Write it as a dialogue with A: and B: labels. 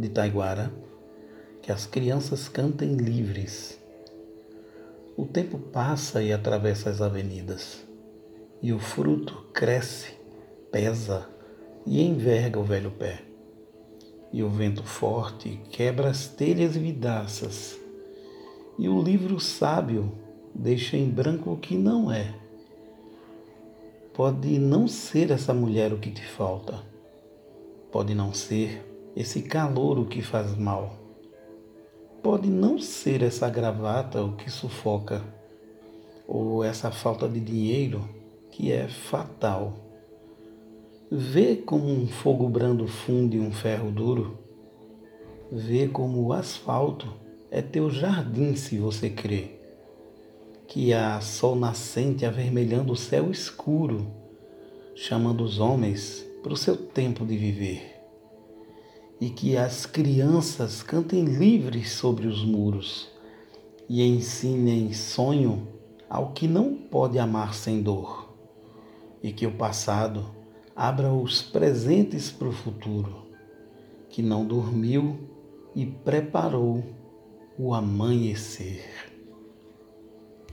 A: de Taiguara, que as crianças cantem livres. O tempo passa e atravessa as avenidas, e o fruto cresce, pesa e enverga o velho pé. E o vento forte quebra as telhas vidraças, e o livro sábio deixa em branco o que não é. Pode não ser essa mulher o que te falta, pode não ser esse calor o que faz mal Pode não ser essa gravata o que sufoca, ou essa falta de dinheiro que é fatal. Vê como um fogo brando funde um ferro duro. Vê como o asfalto é teu jardim se você crê. Que há sol nascente avermelhando o céu escuro, chamando os homens para o seu tempo de viver e que as crianças cantem livres sobre os muros e ensinem sonho ao que não pode amar sem dor, e que o passado abra os presentes para o futuro, que não dormiu e preparou o amanhecer.